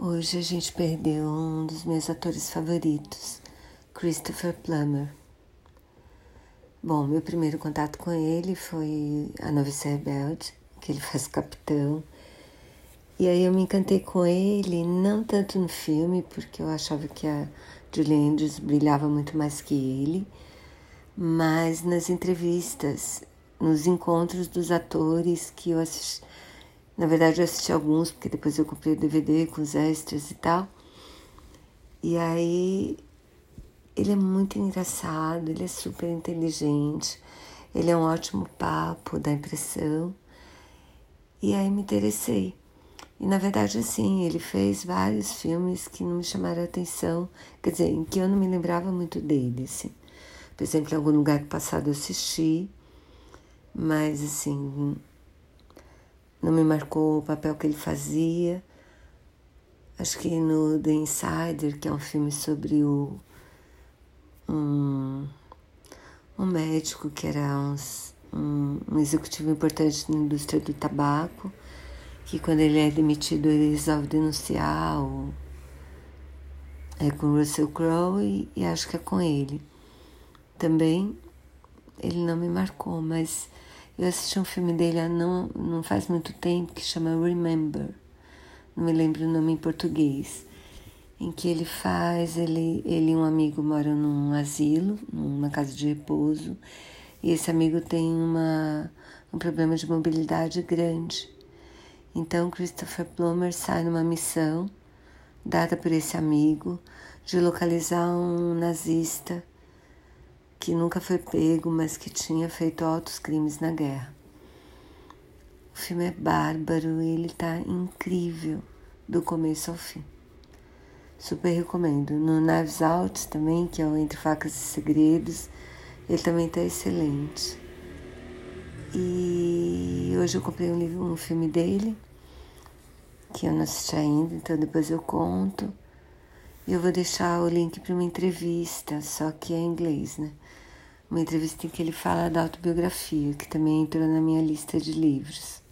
Hoje a gente perdeu um dos meus atores favoritos, Christopher Plummer. Bom, meu primeiro contato com ele foi A Novice Rebelde, que ele faz capitão. E aí eu me encantei com ele, não tanto no filme, porque eu achava que a Julie Andrews brilhava muito mais que ele, mas nas entrevistas, nos encontros dos atores que eu assisti na verdade, eu assisti alguns, porque depois eu comprei o DVD com os extras e tal. E aí, ele é muito engraçado, ele é super inteligente, ele é um ótimo papo, dá impressão. E aí me interessei. E na verdade, assim, ele fez vários filmes que não me chamaram a atenção, quer dizer, em que eu não me lembrava muito dele, assim. Por exemplo, em algum lugar passado eu assisti, mas assim, não me marcou o papel que ele fazia. Acho que no The Insider, que é um filme sobre o, um, um médico que era um, um, um executivo importante na indústria do tabaco, que quando ele é demitido ele resolve denunciar o, é com Russell Crowe e, e acho que é com ele. Também ele não me marcou, mas eu assisti um filme dele há não, não faz muito tempo que chama Remember, não me lembro o nome em português, em que ele faz, ele, ele e um amigo moram num asilo, numa casa de repouso, e esse amigo tem uma, um problema de mobilidade grande. Então Christopher Plummer sai numa missão dada por esse amigo de localizar um nazista que nunca foi pego, mas que tinha feito altos crimes na guerra. O filme é bárbaro e ele tá incrível do começo ao fim. Super recomendo. No Knives Out também, que é o Entre Facas e Segredos, ele também tá excelente. E hoje eu comprei um, livro, um filme dele, que eu não assisti ainda, então depois eu conto. E eu vou deixar o link para uma entrevista, só que é em inglês, né? Uma entrevista em que ele fala da autobiografia, que também entrou na minha lista de livros.